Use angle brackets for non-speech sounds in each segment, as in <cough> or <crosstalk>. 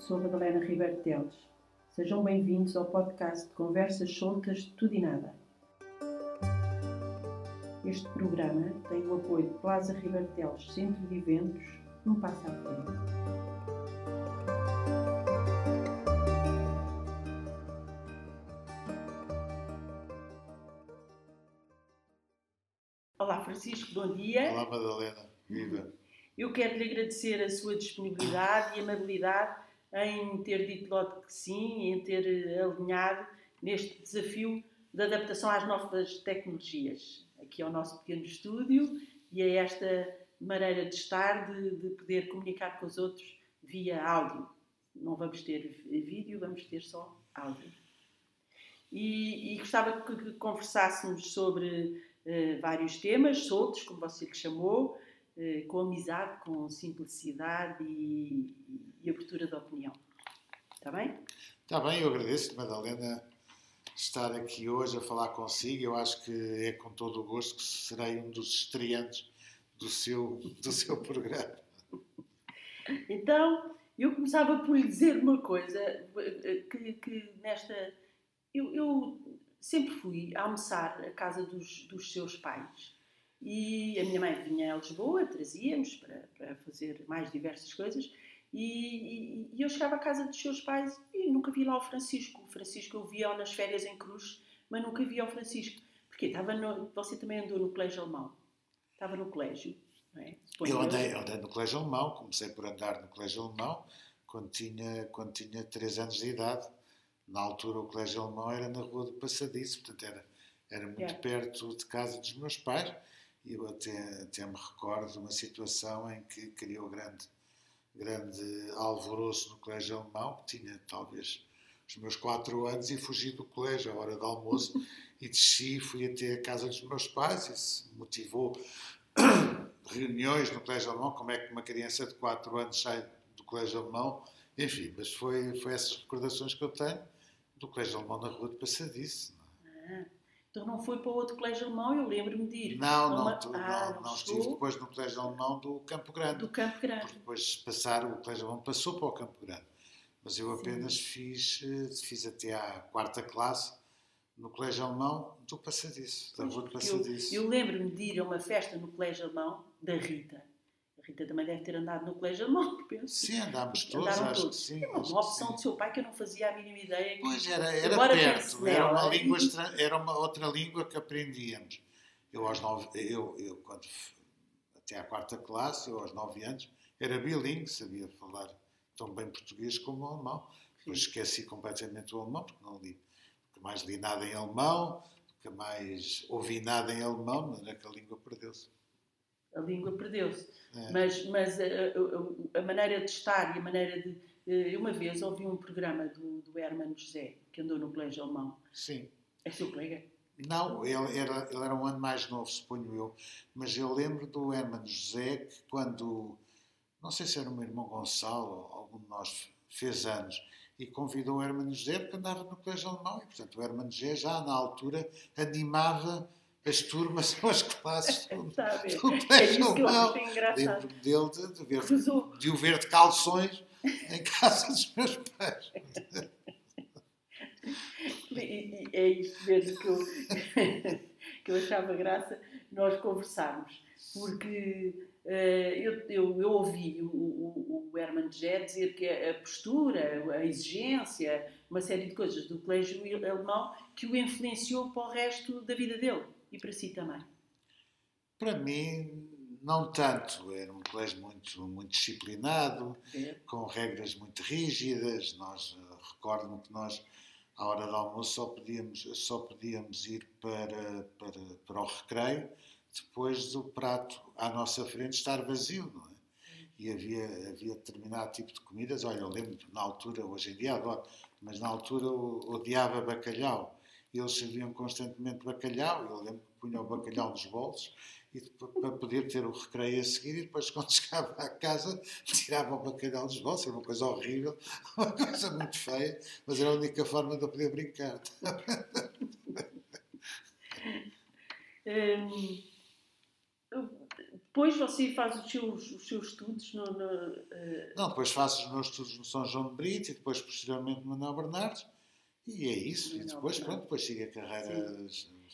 sou Madalena Ribeiro Teles. Sejam bem-vindos ao podcast de Conversas Soltas de Tudo e Nada. Este programa tem o apoio de Plaza Ribeiro Teles Centro de Eventos, um passo à frente. Olá Francisco, bom dia. Olá Madalena, viva. Eu quero lhe agradecer a sua disponibilidade e amabilidade em ter dito logo que sim, em ter eh, alinhado neste desafio da adaptação às novas tecnologias, aqui ao nosso pequeno estúdio e a esta maneira de estar, de, de poder comunicar com os outros via áudio. Não vamos ter vídeo, vamos ter só áudio. E, e gostava que, que conversássemos sobre uh, vários temas, soltos, como você lhe chamou, com amizade, com simplicidade e, e abertura de opinião. Está bem? Está bem, eu agradeço, Madalena, estar aqui hoje a falar consigo. Eu acho que é com todo o gosto que serei um dos estreantes do seu, <laughs> do seu programa. Então, eu começava por lhe dizer uma coisa, que, que nesta... Eu, eu, sempre fui almoçar à casa dos, dos seus pais. E a minha mãe vinha a Lisboa, trazia-nos para, para fazer mais diversas coisas. E, e, e, eu chegava à casa dos seus pais e nunca vi lá o Francisco. O Francisco eu via nas férias em Cruz, mas nunca via o Francisco. Porque estava no, você também andou no colégio alemão. Estava no colégio, não é? eu andei, andei no colégio alemão, comecei por andar no colégio alemão quando tinha, quando tinha 3 anos de idade. Na altura o colégio alemão era na rua do Passadiço, portanto era, era muito yeah. perto de casa dos meus pais. E eu até, até me recordo de uma situação em que criou grande grande alvoroço no colégio alemão, que tinha talvez os meus quatro anos, e fugi do colégio à hora do almoço <laughs> e desci, fui até a casa dos meus pais, isso motivou <coughs> reuniões no colégio alemão, como é que uma criança de quatro anos sai do colégio alemão, enfim, mas foi, foi essas recordações que eu tenho do colégio alemão na rua de Passadice. É? Então não foi para outro colégio alemão, eu lembro-me de ir. Não, não, tu, ah, não, não estive depois no colégio alemão do Campo Grande. Do Campo Grande. Depois passar, o colégio alemão passou para o Campo Grande. Mas eu apenas fiz, eh, fiz até à quarta classe no colégio alemão do Passadiço, da rua do Passadiço. Eu, eu lembro-me de ir a uma festa no colégio alemão da Rita. Rita também deve ter andado no colégio alemão, <laughs> penso. Sim, andámos todos, Andaram acho todos. que sim. É uma opção do seu pai que eu não fazia a mínima ideia. Pois, era, era perto, era uma, língua era uma outra língua que aprendíamos. Eu, aos nove, eu, eu quando, até à quarta classe, eu aos nove anos, era bilingue, sabia falar tão bem português como alemão. Depois esqueci completamente o alemão, porque não li, nunca mais li nada em alemão, nunca mais ouvi nada em alemão, mas é que a língua perdeu-se a língua perdeu-se. É. Mas, mas a, a, a, maneira de estar e a maneira de. Eh, uma vez ouvi um programa do, do Hermano José, que andou no colégio alemão. Sim. É seu colega? Não, ele era, ele era um ano mais novo, suponho eu. Mas eu lembro do Hermano José que quando. Não sei se era o meu irmão Gonçalo ou algum de nós fez anos e convidou o Hermano José porque andava no colégio alemão e, portanto, o Hermano José já na altura animava as turmas são as classes <laughs> do, do colégio alemão. Lembro-me dele de, de, ver, de o ver de calções em <laughs> casa dos meus pais. <laughs> E, é isso mesmo que eu, que eu achava graça nós conversarmos, porque uh, eu, eu, eu, ouvi o, o, o Herman Jé dizer que a postura, a exigência, uma série de coisas do colégio alemão que o influenciou para o resto da vida dele e para si também? Para mim, não tanto. Era um colégio muito, muito disciplinado, é. com regras muito rígidas. Nós eh, recordo-me que nós, à hora do almoço, só podíamos, só podíamos ir para, para, para o recreio depois do prato à nossa frente estar vazio, não é? E havia, havia determinado tipo de comidas. Olha, eu lembro na altura, hoje em dia adoro, mas na altura eu odiava bacalhau eles serviam constantemente bacalhau, eu lembro que punham o bacalhau nos bolsos e para poder ter o recreio a seguir e depois <laughs> quando chegava à casa tirava o bacalhau dos bolsos, era uma coisa horrível, <laughs> uma coisa muito feia, mas era a única forma de eu poder brincar. Hum, depois você faz os seus, os seus estudos no. no uh... Não, depois faço os meus estudos no São João de Brito e depois, posteriormente, no Manuel Bernardes. E é isso. E depois, pronto, depois sigo a carreira.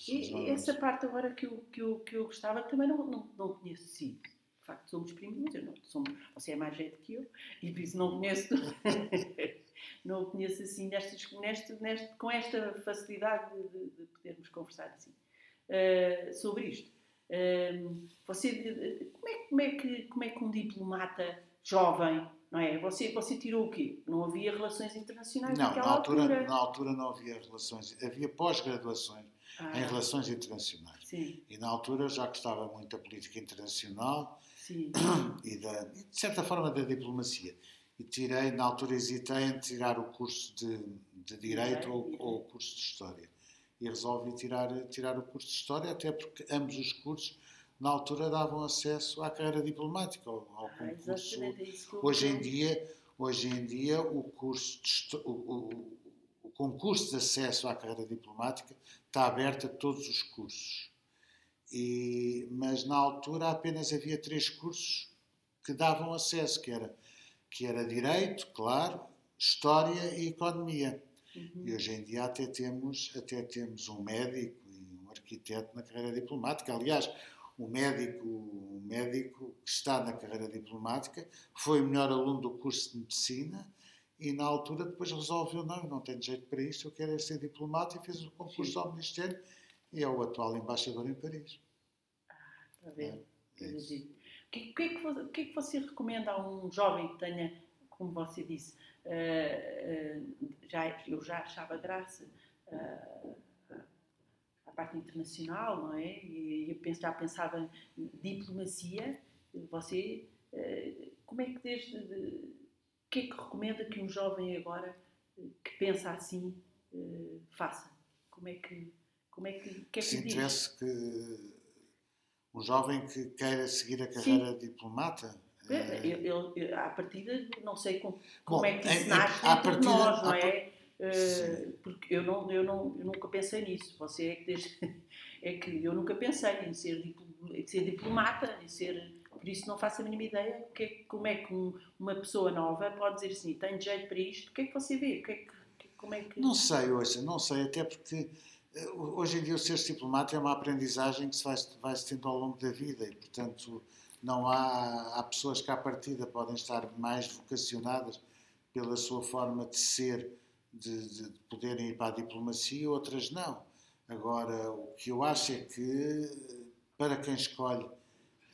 E, e essa parte agora que eu, que eu, que eu gostava também não, não, não conheço sim. De facto, somos primos, eu não, somos, você é mais jeito que eu e por isso não conheço. <laughs> não conheço assim nestas, neste, neste, com esta facilidade de, de podermos conversar assim uh, sobre isto. Uh, você, como, é, como, é que, como é que um diplomata jovem, não é? Você, você tirou o quê? Não havia relações internacionais não, naquela na altura, altura? Na altura não havia relações, havia pós-graduações ah, em relações internacionais. Sim. E na altura já gostava muito da política internacional sim. e, da, de certa forma da diplomacia e tirei, na altura hesitei em tirar o curso de, de Direito ou, ou, o curso de História. E resolvi tirar, tirar o curso de História, até porque ambos os cursos, na altura, davam acesso à carreira diplomática, ao, ao ah, concurso. hoje em dia, hoje em dia o, curso de, o, o concurso de acesso à carreira diplomática está aberto a todos os cursos. E, mas na altura apenas havia três cursos que davam acesso, que era que era direito, claro, história e economia. Uhum. E hoje em dia até temos, até temos um médico e um arquiteto na carreira diplomática. Aliás, o médico, o médico que está na carreira diplomática foi o melhor aluno do curso de medicina e na altura depois resolveu, não, não tenho jeito para isto, eu quero é ser diplomata e fez o concurso Sim. ao Ministério e é o atual embaixador em Paris. Ah, está bem. É, é o que, que, é que, o que é que você recomenda a um jovem que tenha, como você disse, uh, uh, já, eu já achava graça uh, à parte internacional, não é? E eu penso, já pensava em diplomacia. Você, como é que desde. O que é que recomenda que um jovem agora que pensa assim faça? Como é que. Como é que, que, é que Se interesse que um jovem que queira seguir a carreira Sim. diplomata? É, eu, eu, à partida, não sei como, como Bom, é que isso nasce é, partida, nós, não é? Uh, porque eu, não, eu, não, eu nunca pensei nisso. Você é que, desde, <laughs> é que eu nunca pensei em ser, em ser diplomata, em ser. Por isso não faço a mínima ideia que, é como é que um, uma pessoa nova pode dizer assim: tenho jeito para isto, o que é que você vê? O que é que, como é que... Não sei, hoje, não sei, até porque hoje em dia o ser diplomata é uma aprendizagem que se vai, vai se tendo ao longo da vida e, portanto, não há, há pessoas que à partida podem estar mais vocacionadas pela sua forma de ser, de, de poderem ir para a diplomacia, outras não. Agora, o que eu acho é que, para quem escolhe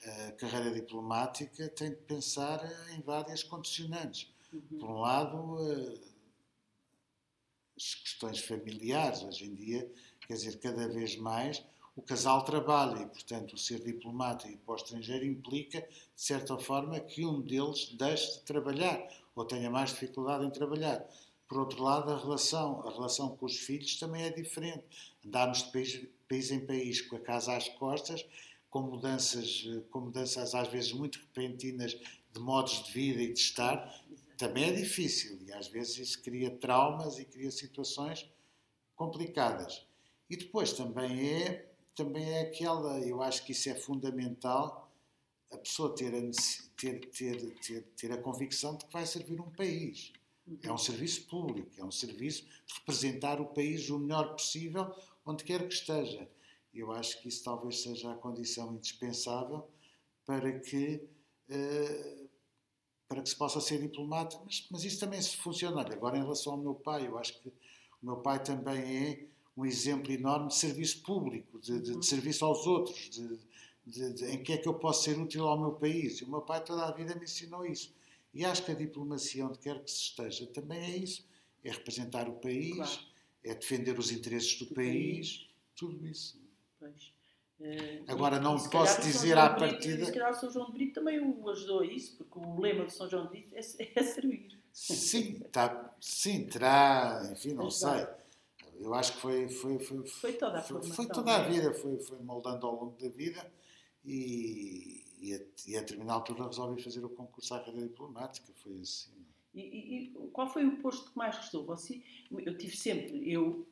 a carreira diplomática, tem de pensar em várias condicionantes. Uhum. Por um lado, eh, as questões familiares. Hoje em dia, Quer dizer, cada vez mais o casal trabalha e, portanto, o ser diplomata e para o estrangeiro implica, de certa forma, que um deles deixe de trabalhar ou tenha mais dificuldade em trabalhar. Por outro lado, a relação, a relação com os filhos também é diferente. Andarmos de país, país em país com a casa às costas, com mudanças, com mudanças às vezes muito repentinas de modos de vida e de estar, também é difícil e às vezes isso cria traumas e cria situações complicadas. E depois também é, também é aquela, eu acho que isso é fundamental, a pessoa ter a, ter, ter, ter, ter a convicção de que vai servir um país. É um serviço público, é um serviço de representar o país o melhor possível, onde quer que esteja. Eu acho que isso talvez seja a condição indispensável para que, uh, para que se possa ser diplomata. Mas, mas isso também se funciona. Agora, em relação ao meu pai, eu acho que o meu pai também é um exemplo enorme de serviço público, de, de, de serviço aos outros, de, em que é que eu posso ser útil ao meu país. E o meu pai toda a vida me ensinou isso. E acho que a diplomacia, onde quer que se esteja, também é isso. É representar o país, claro. é defender os interesses do, do país, país, tudo isso. Pois. Uh, Agora, não posso dizer à partida. Se calhar o São João de Brito também o ajudou a isso, porque o lema de São João de Brito é, <laughs> é servir. Sim, tá, sim, terá, enfim, não sei eu acho que foi foi foi, foi toda a foi, foi toda a vida foi foi moldando ao longo da vida e, e, a, e a determinada altura resolvi fazer o concurso à carreira diplomática foi assim e, e, qual foi o posto que mais gostou você eu tive sempre eu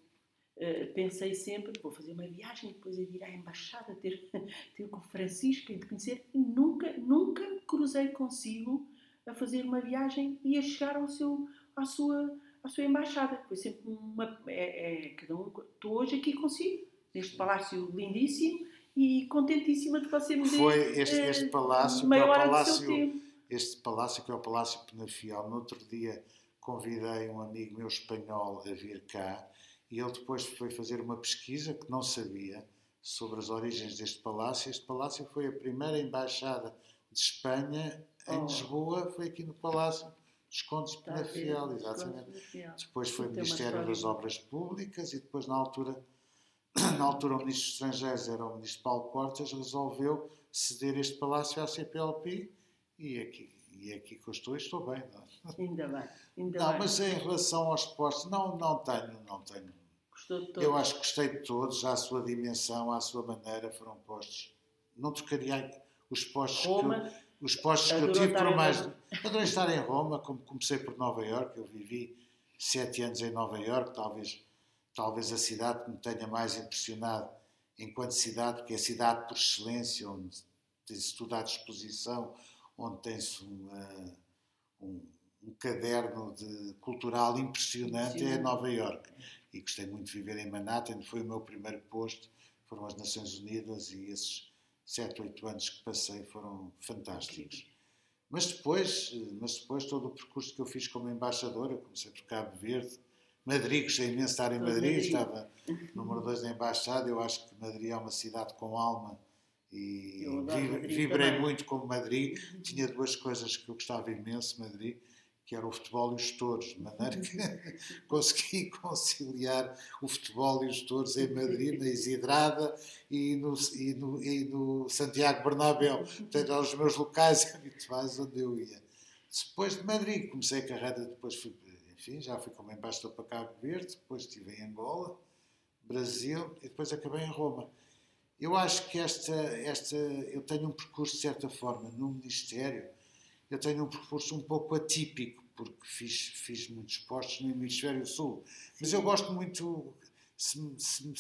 uh, pensei sempre, vou fazer uma viagem, depois ir à embaixada, ter, <laughs> ter com Francisco e de conhecer, e nunca, nunca me cruzei consigo a fazer uma viagem e a chegar ao seu, à, sua, à sua embaixada. Foi sempre uma. É, é, cada um, estou hoje aqui consigo, neste palácio lindíssimo e contentíssima de você me Foi este, este palácio, que é o palácio, este palácio que é o Palácio Penafiel. No outro dia convidei um amigo meu espanhol a vir cá e ele depois foi fazer uma pesquisa que não sabia sobre as origens deste palácio. Este palácio foi a primeira embaixada de Espanha em oh. Lisboa, foi aqui no Palácio dos Condes de Penafiel, exatamente. Depois foi Ministério das Obras Públicas e depois na altura <clears throat> na altura o Ministro dos Estrangeiros era o Ministro Paulo Portas, resolveu ceder este palácio à CPLP e aqui, e aqui que eu estou, estou bem. Não? É? Ainda bem, ainda não, bem. mas em relação aos postos, não, não tenho, não tenho. Gostou de todos? Eu acho que gostei de todos, à sua dimensão, à sua maneira, foram postos. Não trocaria os postos Roma, que eu, os postos que eu tive por mais. Adorei estar em Roma, como comecei por Nova Iorque, eu vivi sete anos em Nova Iorque, talvez talvez a cidade que me tenha mais impressionado enquanto cidade, porque é a cidade por excelência, onde tem-se tudo à disposição, onde tem-se um, um, caderno de, cultural impressionante, Sim. é Nova Iorque. E gostei muito de viver em Manhattan, foi o meu primeiro posto, foram as Nações Unidas e esses sete, oito anos que passei foram fantásticos. Mas depois, mas depois todo o percurso que eu fiz como embaixador, eu comecei por Cabo Verde, Madrid, gostei imenso de estar em Madrid, Madrid. estava <laughs> número 2 da embaixada. Eu acho que Madrid é uma cidade com alma e vibrei muito como Madrid. Tinha duas coisas que eu gostava imenso Madrid, que era o futebol e os touros, de maneira que <laughs> consegui conciliar o futebol e os touros em Madrid, na Isidrada e no, e no, e no Santiago Bernabéu. Portanto, eram os meus locais <laughs> habituais onde eu ia. Depois de Madrid, comecei a carreira, depois fui enfim, já fui como embaixador para Cabo Verde, depois estive em Angola, Brasil e depois acabei em Roma. Eu acho que esta, esta, eu tenho um percurso de certa forma no Ministério, eu tenho um percurso um pouco atípico, porque fiz, fiz muitos postos no Hemisfério Sul. Mas eu gosto muito, se, se,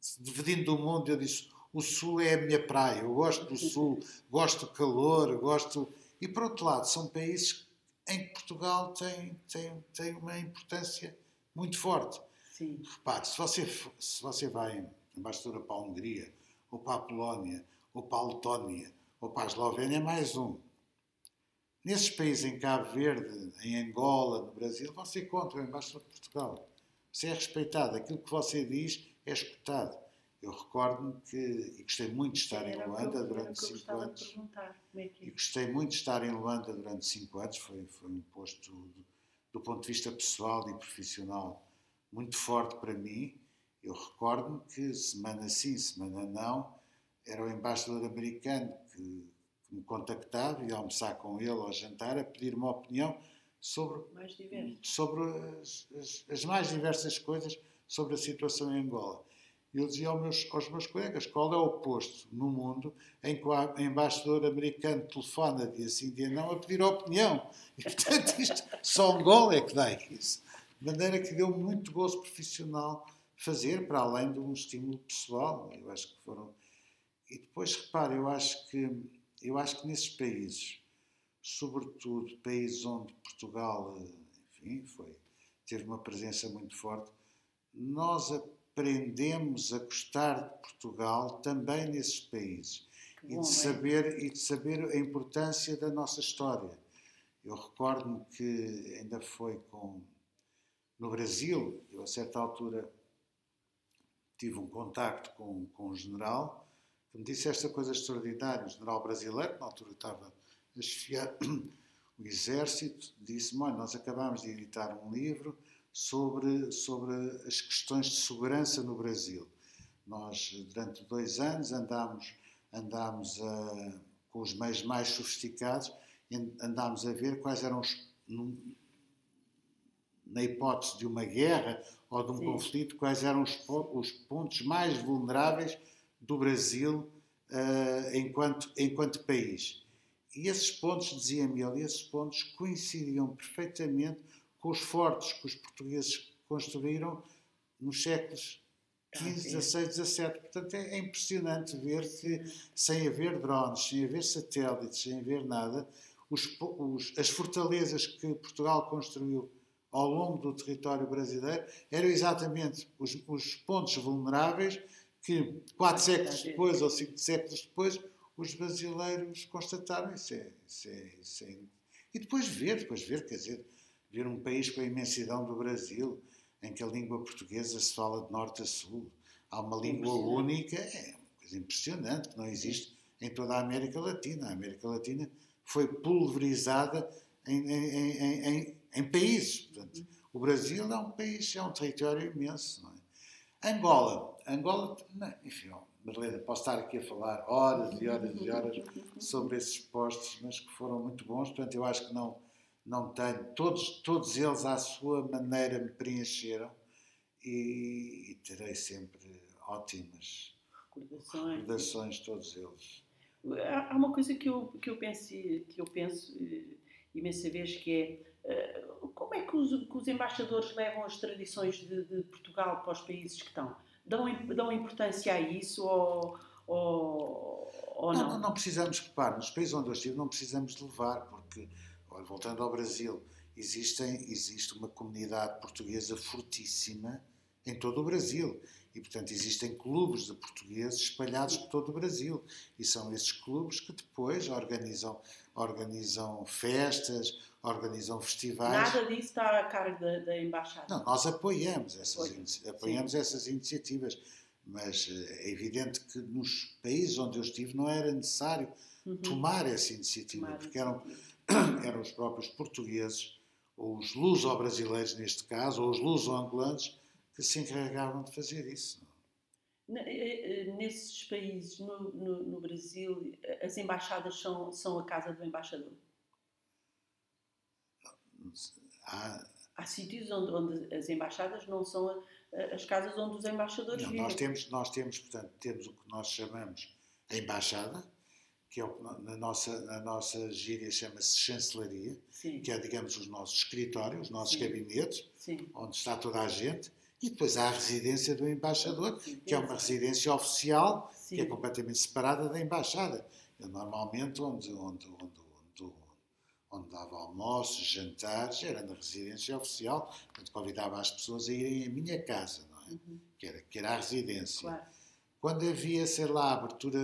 se, dividindo do mundo, eu disse, o Sul é a minha praia, eu gosto do Sul, gosto do calor, gosto... E por outro lado, são países em que Portugal tem, tem, tem uma importância muito forte. Sim. Repare, se você, se você vai embaixadora para a Hungria, ou para a Polónia, ou para a Letónia, ou para a Eslovénia, é mais um. Nesses países, em Cabo Verde, em Angola, no Brasil, você conta o embaixador de Portugal. Você é respeitado. Aquilo que você diz é escutado. Eu recordo-me que, e gostei muito de estar em Luanda durante cinco anos. É e gostei muito de estar em Luanda durante cinco anos. Foi, foi um posto, do, do ponto de vista pessoal e profissional, muito forte para mim. Eu recordo-me que, semana sim, semana não, era o embaixador americano que me contactava e almoçar com ele ao jantar a pedir uma opinião sobre, sobre as, as, as mais diversas coisas sobre a situação em Angola eu dizia aos meus, aos meus colegas qual é o posto no mundo em que o embaixador americano telefona dia sim, dia não, a pedir opinião. E, portanto, <laughs> isto, só gol é que dá isso. De maneira que deu muito gozo profissional fazer, para além de um estímulo pessoal. Eu acho que foram. E depois, repare, eu acho que, eu acho que nesses países, sobretudo países onde Portugal, enfim, foi, teve uma presença muito forte, nós aprendemos a gostar de Portugal também nesses países e de é? saber e de saber a importância da nossa história. Eu recordo-me que ainda foi com no Brasil, eu a certa altura tive um contacto com, com um general me disse esta coisa extraordinária, um general brasileiro, na altura estava a chefiar o exército, disse-me, nós acabámos de editar um livro sobre, sobre as questões de segurança no Brasil. Nós, durante dois anos, andámos, andámos a, com os meios mais sofisticados, andámos a ver quais eram os. Na hipótese de uma guerra ou de um Sim. conflito, quais eram os, os, pontos mais vulneráveis do Brasil uh, enquanto, enquanto país. E esses pontos, dizia-me ele, esses pontos coincidiam perfeitamente com os fortes que os portugueses construíram nos séculos XV, XVI, XVII. Portanto, é, é impressionante ver que, sem haver drones, sem haver satélites, sem haver nada, os, os, as fortalezas que Portugal construiu ao longo do território brasileiro eram exatamente os, os pontos vulneráveis que, quatro séculos depois ou cinco séculos depois, os brasileiros constataram. Isso é, isso é, isso é... E depois ver, depois ver, quer dizer, ver um país com a imensidão do Brasil, em que a língua portuguesa se fala de norte a sul, há uma língua única, é uma coisa impressionante, que não existe em toda a América Latina. A América Latina foi pulverizada em, em, em, em países. Portanto, o Brasil é um país, é um território imenso. É? Angola. Angola, não, enfim, Marlena, posso estar aqui a falar horas e horas e horas sobre esses postos, mas que foram muito bons. Portanto, eu acho que não, não tenho. Todos, todos eles, à sua maneira, me preencheram e, e terei sempre ótimas recordações, recordações todos eles. Há uma coisa que eu, que eu penso, que eu penso eh, imensa vez que é eh, como é que os, que os embaixadores levam as tradições de, de, Portugal para os países que estão? Dão, dão importância a isso ou, ou, ou não? não? não? Não, precisamos, repare, nos países onde eu estive não precisamos de levar, porque, olha, voltando ao Brasil, existem, existe uma comunidade portuguesa fortíssima em todo o Brasil. E, portanto, existem clubes de portugueses espalhados por todo o Brasil. E são esses clubes que depois organizam, organizam festas, organizam festivais. Nada disso está a cargo da, da Embaixada? Não, nós apoiamos essas, apoiamos essas iniciativas. Mas eh, é evidente que nos países onde eu estive não era necessário uhum. tomar essa iniciativa, tomar porque eram, <coughs> eram os próprios portugueses, ou os luso-brasileiros neste caso, ou os luso-angolanos, que se encarregavam de fazer isso. Eh, eh, nesses países, no, no, no, Brasil, as embaixadas são, são a casa do embaixador? Há, Há sítios onde, onde, as embaixadas não são a, a, as casas onde os embaixadores não, vivem. Nós temos, nós temos, portanto, temos o que nós chamamos a embaixada, que é o, na nossa, na nossa gíria chama-se chancelaria, Sim. que é, digamos, os nossos escritórios, os nossos Sim. gabinetes, Sim. onde está toda a gente e depois há a residência do embaixador, que é uma residência oficial, que é completamente separada da embaixada. Eu, normalmente, onde, onde, onde, onde, dava almoços, jantares, era na residência oficial, onde convidava as pessoas a irem à minha casa, não é? Uhum. Que, era, que era a residência. Claro. Quando havia, sei lá, abertura,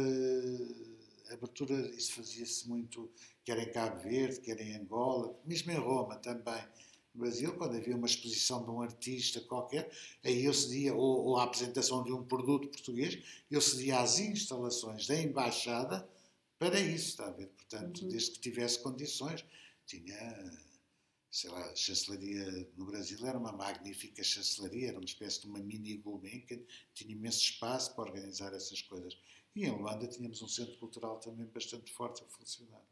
abertura isso fazia-se muito, quer em Cabo Verde, quer em Angola, mesmo em Roma também no Brasil, quando havia uma exposição de um artista qualquer, aí eu cedia, ou, ou a apresentação de um produto português, eu cedia às instalações da embaixada para isso, está a ver? Portanto, uhum. desde que tivesse condições, tinha, sei lá, a chancelaria no Brasil era uma magnífica chancelaria, era uma espécie de uma mini Gulbenkian, tinha imenso espaço para organizar essas coisas. E em Luanda tínhamos um centro cultural também bastante forte a funcionar.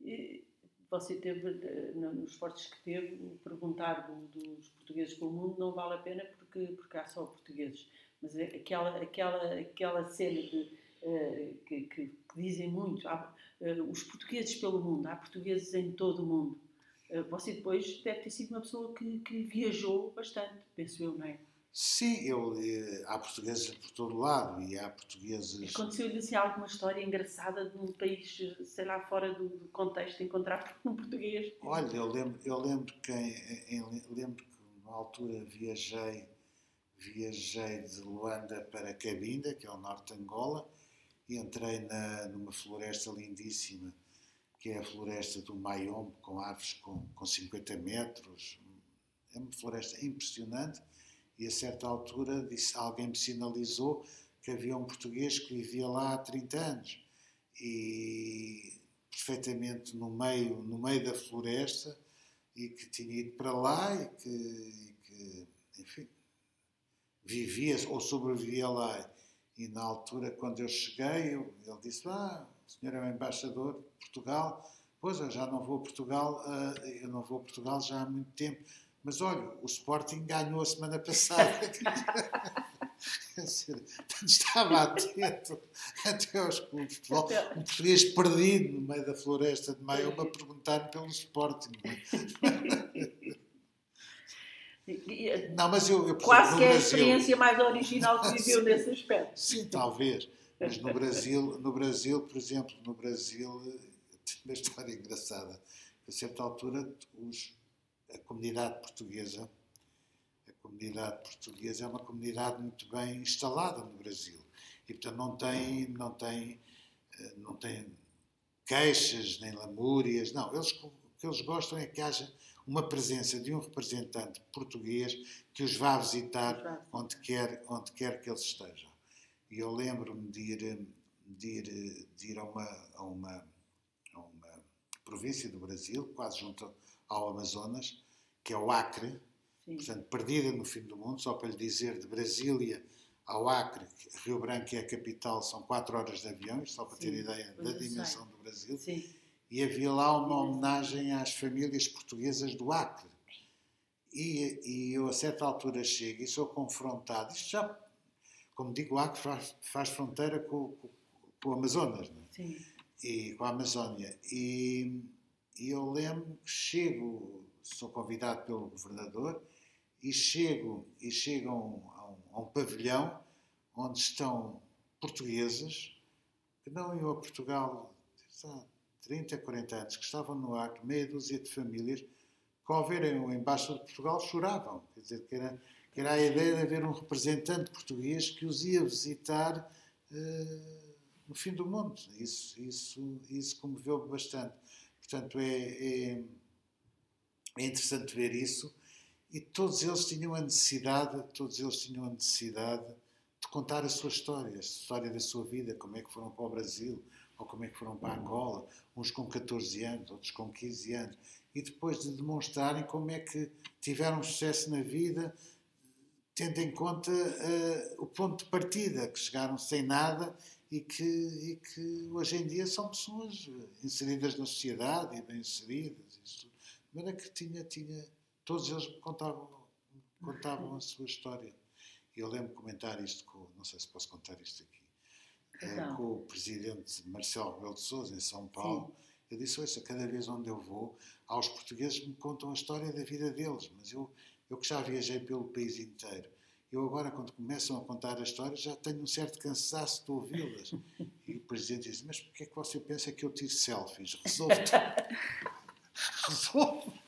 E você teve, nos esforços que teve, perguntar dos portugueses pelo mundo não vale a pena porque, porque há só portugueses. Mas é aquela, aquela, aquela cena de, que, que, que, dizem muito, há, uh, os portugueses pelo mundo, há portugueses em todo o mundo. Uh, você depois deve ter sido uma pessoa que, que viajou bastante, penso eu, não é? Sim, eu, eh, há portugueses por todo lado e há portugueses. Aconteceu-lhe assim, alguma história engraçada de um país, sei lá, fora do, do contexto, encontrar <laughs> um português? Olha, eu lembro, eu lembro que em, em, lembro que na altura viajei, viajei de Luanda para Cabinda, que é o norte de Angola, entrei na, numa floresta lindíssima, que é a floresta do Mayombe, com árvores com, com 50 metros. É uma floresta impressionante e a certa altura disse, alguém me sinalizou que havia um português que vivia lá há 30 anos e perfeitamente no meio, no meio da floresta e que tinha ido para lá e que, e que enfim, vivia ou sobrevivia lá. E na altura, quando eu cheguei, ele disse: Ah, o senhor é o embaixador de Portugal. Pois, eu já não vou a Portugal, uh, eu não vou a Portugal já há muito tempo. Mas olha, o Sporting ganhou a semana passada. <laughs> estava atento até aos clubes de futebol. Um português perdido no meio da floresta de Maio a perguntar pelo Sporting. <laughs> Não, mas eu, eu Quase que é a experiência mais original que viveu <laughs> nesse aspecto. Sim, talvez. Mas no Brasil, no Brasil, por exemplo, no Brasil, <laughs> uma história engraçada. A certa altura, os, a comunidade portuguesa, a comunidade portuguesa é uma comunidade muito bem instalada no Brasil e portanto não tem, não tem, eh, não tem queixas nem lamúrias. Não, eles o que eles gostam é que haja uma presença de um representante português que os vá visitar onde quer, onde quer que eles estejam. E eu lembro-me de ir, de ir, de ir a, uma, a, uma, a uma província do Brasil, quase junto ao Amazonas, que é o Acre, Sim. portanto, perdida no fim do mundo, só para lhe dizer, de Brasília ao Acre, Rio Branco é a capital, são quatro horas de avião, só para Sim, ter ideia da dimensão sei. do Brasil. Sim. E havia lá uma homenagem às famílias portuguesas do Acre. E, e eu, a certa altura, chego e sou confrontado. Isto já, como digo, o Acre faz, faz fronteira com, com, com, o Amazonas, não é? Sim. E com a Amazónia. E, e eu lembro que chego, sou convidado pelo governador, e chego, e chego a um, a um pavilhão onde estão portuguesas que não iam a Portugal há 30, 40 anos, que estavam no ar, meia dúzia de famílias, que ao verem o embaixador de Portugal choravam. Quer dizer, que era, que era a ideia de haver um representante português que os ia visitar uh, no fim do mundo. Isso, isso, isso comoveu-me bastante. Portanto, é, é, é interessante ver isso e todos eles tinham a necessidade, todos eles tinham a necessidade de contar a sua história, a história da sua vida, como é que foram para o Brasil, ou como é que foram para Angola, uns com 14 anos, outros com 15 anos, e depois de demonstrarem como é que tiveram sucesso na vida, tendo em conta uh, o ponto de partida, que chegaram sem nada e que, e que hoje em dia são pessoas inseridas na sociedade e bem inseridas. Isso. De maneira que tinha, tinha, todos eles me contavam, contavam a sua história. E eu lembro de comentar isto com, não sei se posso contar isto aqui, eh, então. com o presidente Marcelo Rebelo de Sousa, em São Paulo. Sim. Eu disse, ouça, cada vez onde eu vou, aos portugueses me contam a história da vida deles, mas eu, eu que já viajei pelo país inteiro, eu agora, quando começam a contar a história, já tenho um certo cansaço de ouvi-las. E o presidente diz, mas porquê é que você pensa que eu tiro selfies? Resolve <laughs> resolve,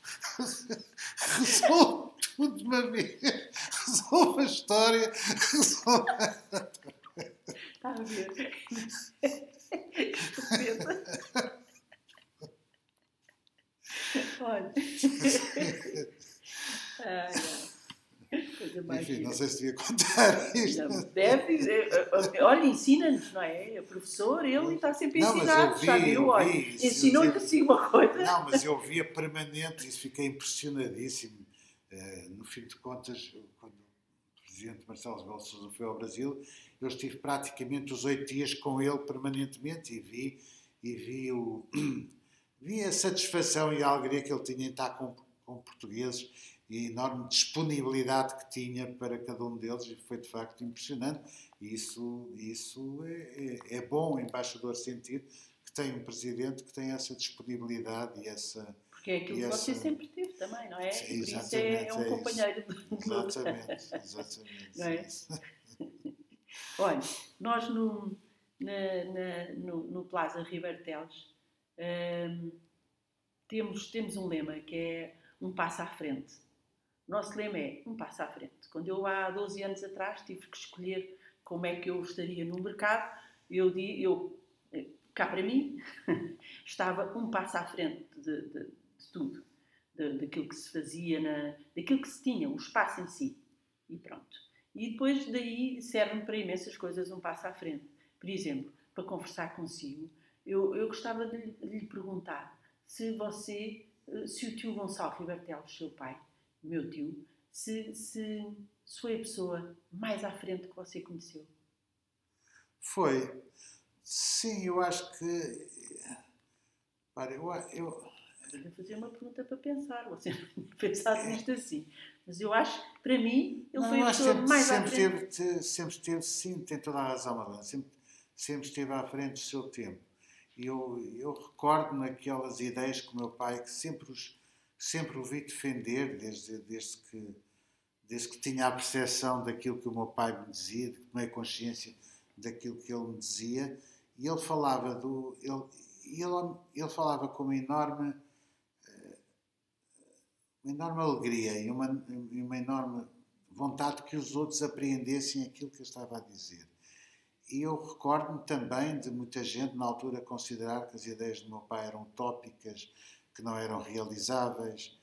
resolve tudo de uma vez. Resolve a história. Resolve... Está a ver? Olha. Ai, ai. Enfim, não sei se devia contar <laughs> isto. Não, deve, eh, eh, olha, ensina-nos, não é? É professor, ele está sempre a ensinar, já viu? Olha, ensinou-lhe assim uma coisa. Não, mas eu via permanente, isso fiquei impressionadíssimo. Uh, no fim de contas, presidente Marcelo Rebelo Sousa foi ao Brasil, eu estive praticamente os oito dias com ele permanentemente e vi, e vi, o, <clears throat> vi a satisfação e a alegria que ele tinha em estar com, com portugueses e a enorme disponibilidade que tinha para cada um deles e foi de facto impressionante. E isso, isso é, é, é bom embaixador sentir que tem um presidente que tem essa disponibilidade e essa. Porque é aquilo que essa... você sempre teve também, não é? Sim, e por isso é, é um é companheiro do <laughs> Exatamente, exatamente. Não é? <laughs> Olha, nós no, na, na, no, no Plaza Ribeiro Teles hum, temos, temos um lema que é um passo à frente. O nosso lema é um passo à frente. Quando eu há 12 anos atrás tive que escolher como é que eu estaria no mercado, eu, eu cá para mim, <laughs> estava um passo à frente de, de, de tudo, de, daquilo que se fazia, na, daquilo que se tinha, o espaço em si. E pronto. E depois daí serve-me para imensas coisas um passo à frente. Por exemplo, para conversar consigo, eu, eu gostava de, de lhe perguntar se você, eh, se o tio Gonçalo Ribertelos, seu pai, meu tio, se, se, se foi a pessoa mais à frente que você conheceu. Foi. Sim, eu acho que. Para, eu. eu... Vou fazer uma pergunta para pensar. Você <laughs> não pensado nisto assim. Mas eu acho que, para mim, ele não, foi a pessoa sempre, mais sempre à frente. Teve, sempre esteve, sim, tem toda a razão, Marlene. Sempre, sempre esteve à frente do seu tempo. E eu, eu recordo naquelas ideias com o meu pai que sempre os sempre o vi defender desde, desde, que, desde que tinha a percepção daquilo que o meu pai me dizia, de tomei consciência daquilo que ele me dizia, e ele falava do. Ele, ele, ele falava com uma enorme, uma enorme alegria e uma, uma enorme vontade que os outros apreendessem aquilo que eu estava a dizer. E eu recordo-me também de muita gente na altura considerar que as ideias do meu pai eram utópicas, que não eram realizáveis.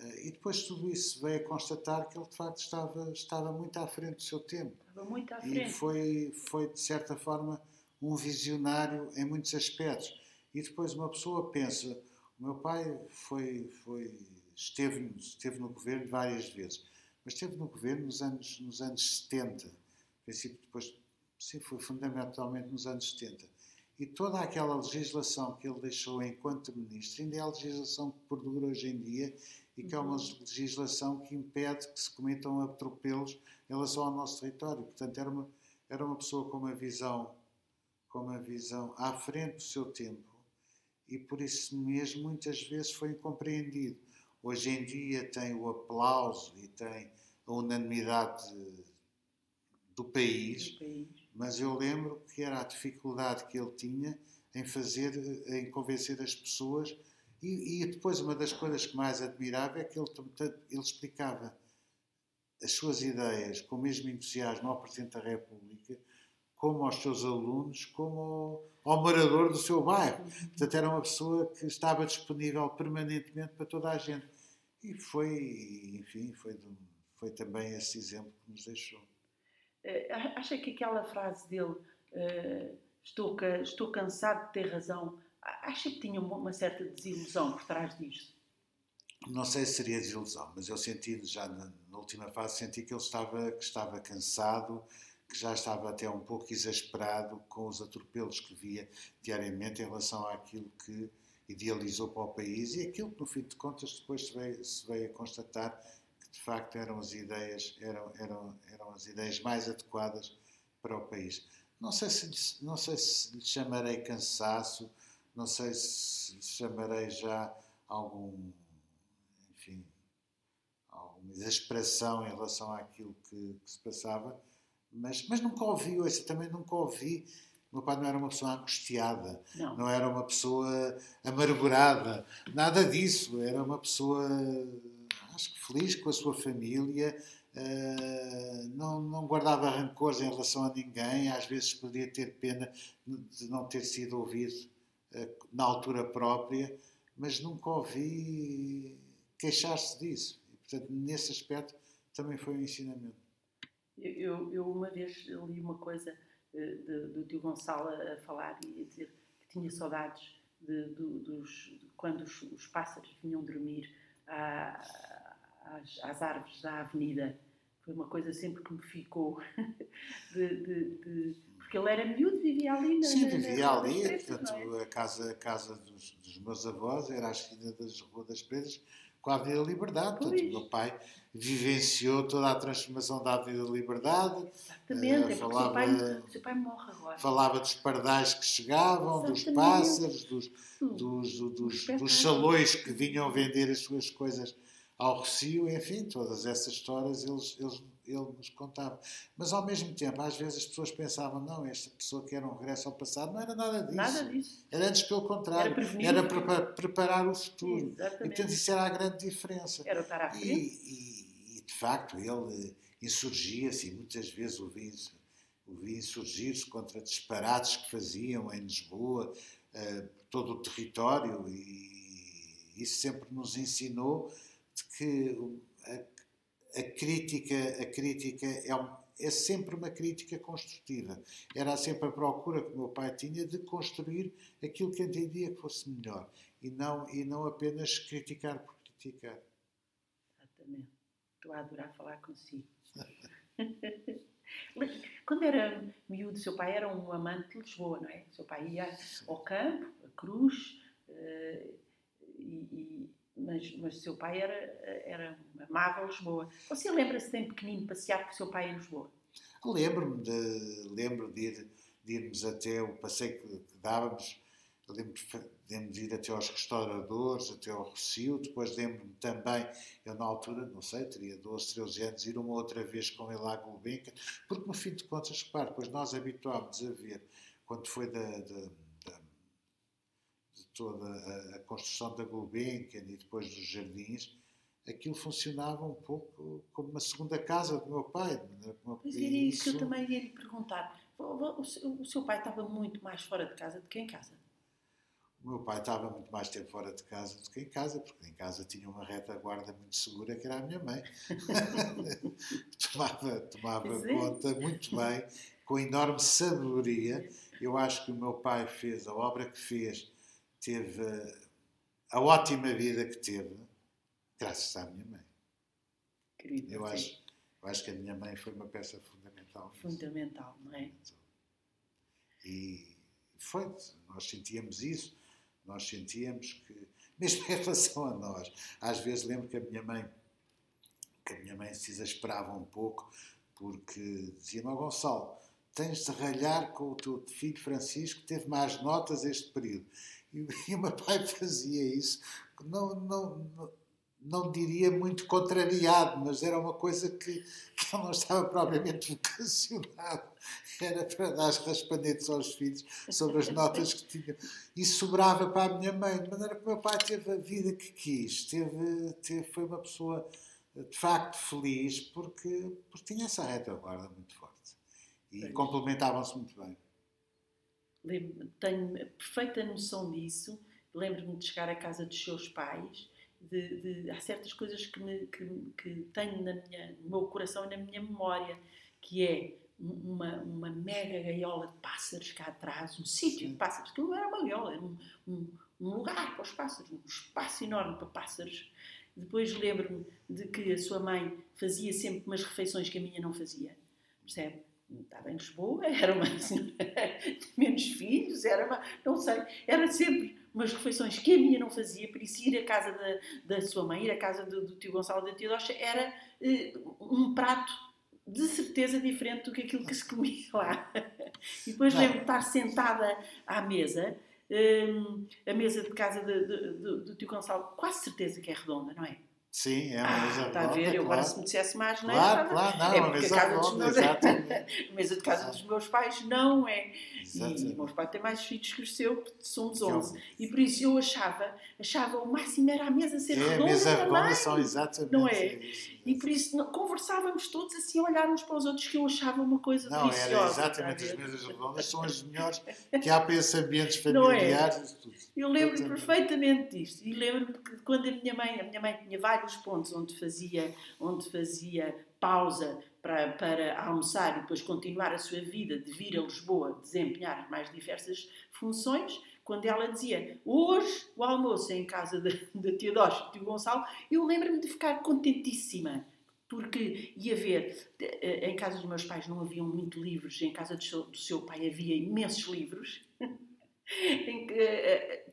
Eh, e depois tudo isso veio a constatar que ele de facto estava, estava muito à frente do seu tempo. Estava muito à frente. E foi, foi de certa forma um visionário em muitos aspectos. E depois uma pessoa pensa, o meu pai foi, foi, esteve, esteve no governo várias vezes, mas esteve no governo nos anos, nos anos 70, princípio depois Sim, foi fundamentalmente nos anos 70. E toda aquela legislação que ele deixou enquanto ministro ainda é a legislação que perdura hoje em dia e que uhum. é uma uhum. legislação que impede que se cometam atropelos em relação ao nosso território. Portanto, era uma, era uma pessoa com uma visão com uma visão à frente do seu tempo e por isso mesmo muitas vezes foi incompreendido. Hoje em dia tem o aplauso e tem a unanimidade do país, do país mas eu lembro que era a dificuldade que ele tinha em fazer, em convencer as pessoas. E, e depois, uma das coisas que mais admirava é que ele, ele explicava as suas ideias com o mesmo entusiasmo ao Presidente da República, como aos seus alunos, como ao, ao morador do seu bairro. Portanto, era uma pessoa que estava disponível permanentemente para toda a gente. E foi, enfim, foi, foi também esse exemplo que nos deixou. Eh, acha que aquela frase dele, uh, estou, estou cansado de ter razão, acha que tinha uma certa desilusão por trás disto? Não sei se seria desilusão, mas eu senti já na, na, última fase senti que ele estava que estava cansado, que já estava até um pouco exasperado com os atropelos que via diariamente em relação àquilo que idealizou para o país e aquilo que no fim de contas depois se veio, se veio a constatar de facto eram as ideias eram, eram, eram as ideias mais adequadas para o país. Não sei se não sei se lhe chamarei cansaço, não sei se lhe chamarei já algum enfim alguma exasperação em relação àquilo que, que se passava, mas mas nunca ouvi, eu também nunca ouvi meu pai não era uma pessoa angustiada, não. não era uma pessoa amargurada, nada disso. Era uma pessoa acho que feliz com a sua família, uh, não, não guardava rancores em relação a ninguém, às vezes podia ter pena de não ter sido ouvido uh, na altura própria, mas nunca ouvi queixar-se disso. E, portanto, nesse aspecto também foi um ensinamento. Eu, eu uma vez li uma coisa de, do tio Gonçalo a falar e a dizer que tinha saudades de, dos, de quando os, os, pássaros vinham dormir à, às, às árvores da avenida. Foi uma coisa sempre que me ficou. <laughs> de, porque ele era miúdo, vivia ali na Sim, vivia na, ali. portanto, é? a casa, a casa dos, dos, meus avós era à esquina das Rua das Pedras, com a Avenida Liberdade. Portanto, o meu pai vivenciou toda a transformação da Avenida Liberdade. Exatamente, uh, é falava, seu pai, seu pai morre agora. Falava dos pardais que chegavam, Exatamente. dos pássaros, dos, dos, dos, dos salões que vinham vender as suas coisas ao Recio, enfim, todas essas histórias eles, eles, ele nos contava. Mas ao mesmo tempo, às vezes as pessoas pensavam, não, esta pessoa quer um regresso ao passado, não era nada disso. Nada disso. Era antes pelo contrário, era, era para preparar o futuro. Exatamente. E portanto isso era a grande diferença. Era estar à frente. E, e, e de facto ele insurgia-se, e muitas vezes ouvi, ouvi insurgir-se contra disparates que faziam em Lisboa, uh, todo o território, e isso sempre nos ensinou de que a, a crítica, a crítica é, é, sempre uma crítica construtiva. Era sempre a procura que o meu pai tinha de construir aquilo que entendia que fosse melhor e não, e não apenas criticar por criticar. Exatamente. Estou a adorar falar consigo. <laughs> Quando era miúdo, seu pai era um amante de Lisboa, não é? Seu pai ia ao campo, a cruz, uh, e mas, mas seu pai era, era amava Lisboa. Você lembra-se de pequenino passear com o seu pai em Lisboa? Lembro-me de, lembro de, ir, de irmos até o passeio que, que dávamos lembro-me de ir até aos restauradores, até ao Rocio, depois lembro-me também, eu na altura, não sei, teria 12, 13 anos, ir uma outra vez com ele à Gulbenkian, porque no fim de contas, repare, depois nós habituámos a ver, quando foi da, da, toda a, a, construção da Gulbenkian e depois dos jardins, aquilo funcionava um pouco como uma segunda casa do meu pai. Pois era isso que eu também ia lhe perguntar. O seu pai estava muito mais fora de casa do que em casa? O meu pai estava muito mais tempo fora de casa do que em casa, porque em casa tinha uma retaguarda muito segura que era a minha mãe. <laughs> tomava tomava é. conta muito bem, com enorme sabedoria. Eu acho que o meu pai fez a obra que fez, teve a ótima vida que teve, graças à minha mãe. Querido, eu, acho, eu acho que a minha mãe foi uma peça fundamental. Fundamental, não é? E foi, nós sentíamos isso nós sentíamos que, <laughs> mesmo em relação a nós, às vezes lembro que a minha mãe, que a minha mãe se exasperava um pouco, porque dizia-me, oh, Gonçalo, tens de ralhar com o teu filho Francisco, que teve mais notas este período. E, <laughs> e o meu pai fazia isso. Não, não, não não diria muito contrariado, mas era uma coisa que, que ele não estava propriamente <laughs> vocacionado. Era para dar as raspanetes aos filhos sobre as notas que tinham. E sobrava para a minha mãe, de maneira que o meu pai teve a vida que quis, teve, teve, foi uma pessoa de facto feliz porque, porque tinha essa retaguarda muito forte. E complementavam-se muito bem. Tenho perfeita noção disso. Lembro-me de chegar à casa dos seus pais de, de, há certas coisas que, me, que, que tenho na minha, no meu coração e na minha memória, que é uma, uma mega gaiola de pássaros cá atrás, um sítio de pássaros, que não era uma gaiola, era um, um, um, lugar para os pássaros, um espaço enorme para pássaros. Depois lembro-me de que a sua mãe fazia sempre umas refeições que a minha não fazia, percebe? Estava em Lisboa, <laughs> era uma senhora menos filhos, era uma, não sei, era sempre umas refeições que a minha não fazia, por isso ir à casa da, da sua mãe, ir à casa do, do tio Gonçalo da tia Docha, era uh, um prato de certeza diferente do que aquilo que se comia lá. E depois lembro de estar sentada à mesa, um, a mesa de casa de, de, de, do tio Gonçalo, quase certeza que é redonda, não é? Sim, é uma ah, mesa Está a ver? Eu agora se me dissesse mais, não é? Claro, claro, não, é porque mesa a casa dos meus... <laughs> a mesa de casa dos meus pais não é. Exatamente. E o meu pai tem mais filhos que o seu, somos 11. E por isso eu achava, achava o máximo era a mesa ser é, redonda a mesa também. redonda são exatamente. Não é? E por isso conversávamos todos assim, a olhar uns para os outros, que eu achava uma coisa não, deliciosa. Não, era exatamente as mesas redondas, são as melhores <laughs> que há para esses ambientes familiares. Não é? Tudo. Eu lembro-me perfeitamente disto. E lembro-me que quando a minha mãe, a minha mãe tinha vários pontos onde fazia, onde fazia pausa para, para almoçar e depois continuar a sua vida de vir a Lisboa desempenhar as mais diversas funções, quando ela dizia hoje o almoço é em casa da tia Docha e tio Gonçalo, eu lembro-me de ficar contentíssima. Porque ia ver, eh, em casa dos meus pais não haviam muito livros, em casa do seu, do seu pai havia imensos livros. <laughs> uh,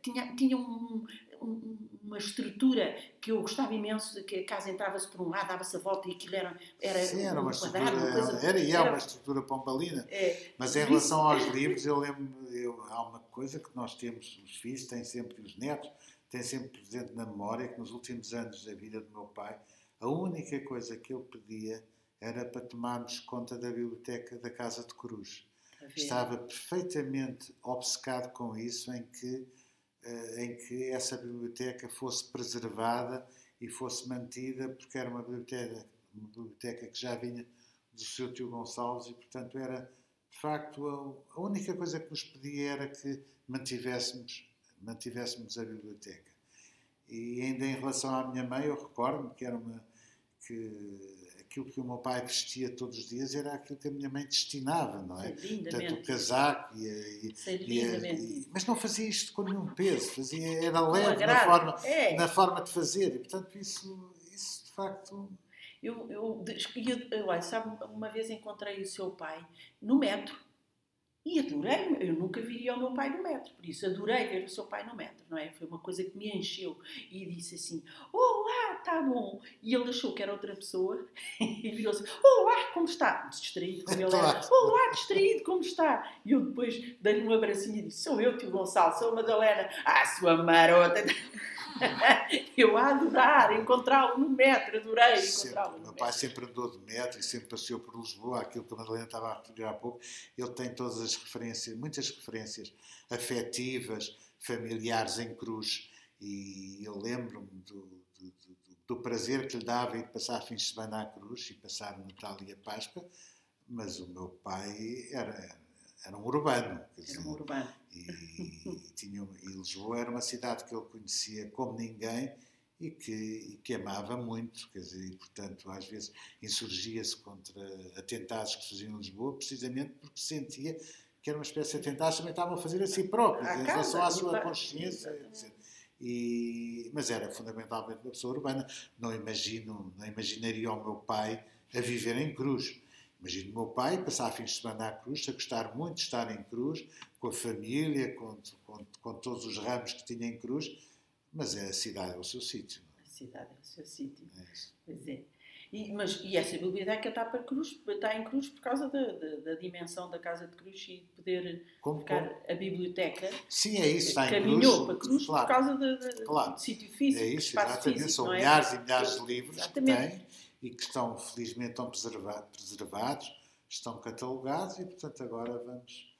tinha, tinha um, um, uma estrutura que eu gostava imenso, que a casa entrava-se por um lado, dava-se a volta e aquilo era, era, Sim, era um uma estrutura, quadrado, coisa, era e é uma estrutura pombalina. É, mas em relação aos livros, eu lembro, eu, há uma coisa que nós temos, os filhos têm sempre, os netos, têm sempre presente na memória, que nos últimos anos da vida do meu pai, a única coisa que ele pedia era para tomarmos conta da biblioteca da Casa de Cruz. Estava perfeitamente obcecado com isso, em que em que essa biblioteca fosse preservada e fosse mantida, porque era uma biblioteca, uma biblioteca que já vinha do seu tio Gonçalves e, portanto, era de facto a, única coisa que nos pedia era que mantivéssemos, mantivéssemos a biblioteca. E ainda em relação à minha mãe, eu recordo-me que era uma que aquilo que o meu pai vestia todos os dias era aquilo que a minha mãe destinava, não é? Portanto, o casaco e, e, e, e, mas não fazia isto com nenhum peso, fazia, era leve na forma, é. na forma de fazer e portanto isso, isso de facto. Eu, eu, eu, eu sabe, uma vez encontrei o seu pai no metro E adorei, eu nunca viria o meu pai no metro, por isso adorei ver o seu pai no metro, não é? Foi uma coisa que me encheu e disse assim: Olá, tá bom. E ele achou que era outra pessoa <laughs> e virou-se: Olá, como está? Distraído como ele era: <laughs> Olá, distraído, como está? E eu depois dei-lhe um abracinho e disse: Sou eu, tio Gonçalo, sou a Madalena. Ah, sua marota. <laughs> <laughs> eu a adorar encontrá-lo no metro, adorei encontrá-lo Meu pai sempre andou de metro e sempre passeou por Lisboa, aquilo que a Madalena estava a referir há pouco. Ele tem todas as referências, muitas referências afetivas, familiares em cruz. E eu lembro-me do, do, do, do, prazer que lhe dava ir passar fins de semana à cruz e passar Natal e a Páscoa, mas o meu pai era, era um urbano. Dizer, era um urbano. E, tinha, e Lisboa era uma cidade que ele conhecia como ninguém e que, e que amava muito, quer dizer, e, portanto, às vezes insurgia-se contra atentados que se faziam em Lisboa, precisamente porque sentia que era uma espécie de atentados que também estavam a fazer a si próprios, em relação à sua consciência. E, mas era fundamentalmente uma pessoa urbana. Não imagino, não imaginaria o meu pai a viver em Cruz. Imagino o meu pai passar fins de semana à Cruz, a gostar muito de estar em Cruz, com a família, com, com, com todos os ramos que tinha em Cruz, mas é a cidade é o seu sítio. A cidade é o seu sítio. É pois é. E, mas, e essa biblioteca está, para cruz, está em cruz por causa da, da, da dimensão da Casa de Cruz e poder como, ficar como? a biblioteca. Sim, é isso, está caminhou em cruz. para cruz claro, por causa de, claro. do sítio físico. É isso, exatamente. Físico, São é? milhares e milhares de livros exatamente. que tem e que estão, felizmente, estão preservados, estão catalogados e, portanto, agora vamos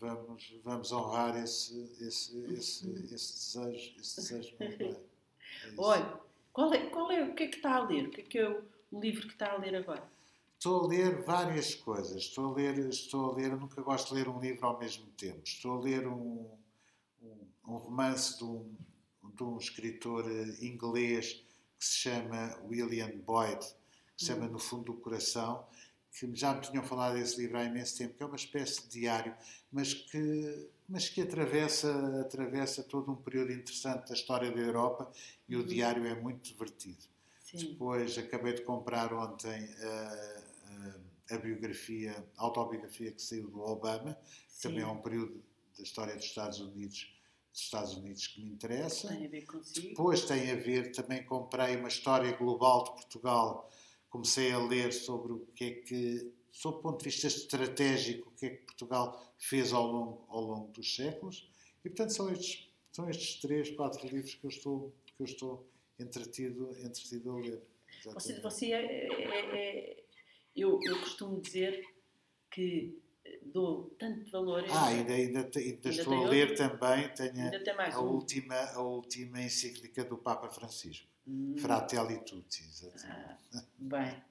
vamos, vamos honrar esse, esse, esse, esse desejo. Esse desejo é Olha, qual é, qual é, o que é que está a ler? O que é que é o, livro que está a ler agora? Estou a ler várias coisas. Estou a ler, estou a ler, nunca gosto de ler um livro ao mesmo tempo. Estou a ler um, um, um romance de um, de um escritor inglês que se chama William Boyd, que se chama. No Fundo do Coração, que já me tinham falado desse livro há imenso tempo, que é uma espécie de diário, mas que, mas que atravessa, atravessa todo um período interessante da história da Europa e o uhum. diário é muito divertido. Sim. Depois acabei de comprar ontem a, a, a, biografia, a autobiografia que saiu do Obama, que também é um período da história dos Estados Unidos dos Estados Unidos que me interessa. Tem a ver consigo. Depois tem a ver, também comprei uma história global de Portugal comecei a ler sobre o que é que, sob o ponto de vista estratégico, o que é que Portugal fez ao longo, ao longo dos séculos. E, portanto, são estes, são estes três, quatro livros que eu estou, que eu estou entretido, entretido a ler. Você, você é, é, é, eu, eu costumo dizer que dou tanto valor. Ah, ainda, ainda, ainda, ainda estou a ler outro? também, tenho a, um. última, a última encíclica do Papa Francisco. Hum. Fratelli Tutti, exatamente. Ah, bem,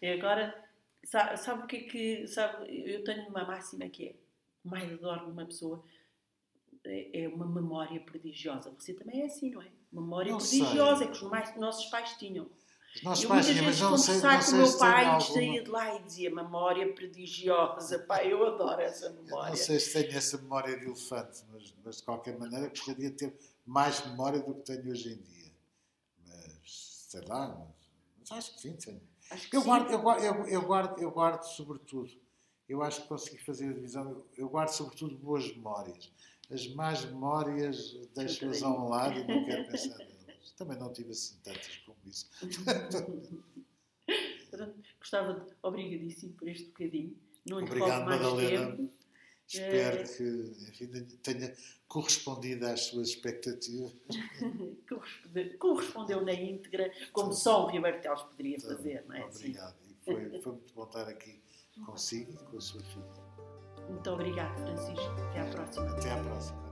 e agora, sabe, sabe o que é que. Sabe, eu tenho uma máxima que é: o mais adoro numa pessoa é, é uma memória prodigiosa. Você também é assim, não é? Memória não prodigiosa, sei. é que os mais, nossos pais tinham. Os nossos eu pais muitas vezes conversar com o meu pai alguma... saía de lá e dizia memória prodigiosa. <laughs> Pai, eu adoro essa memória. Eu não sei se tenho essa memória de elefante, mas, mas de qualquer maneira gostaria de ter mais memória do que tenho hoje em dia sei lá, mas acho que sim. Acho que eu, sim. Guardo, eu, guardo, eu, eu, guardo, eu guardo sobretudo, eu acho que consegui fazer a divisão, eu guardo sobretudo boas memórias. As más memórias deixo-as a um lado e não quero pensar nelas. Também não tive assim tantas como isso. <laughs> Gostava de. Obrigadíssimo por este bocadinho. Não Obrigado, Madalena. Tempo. Espero é... que enfim, tenha correspondido às suas expectativas. <laughs> Correspondeu na íntegra, como só o Ribeiro Teles poderia então, fazer, não é? Obrigado. E foi, <laughs> foi muito bom estar aqui consigo e com a sua filha. Muito obrigado, Francisco. Até à próxima. Até à próxima.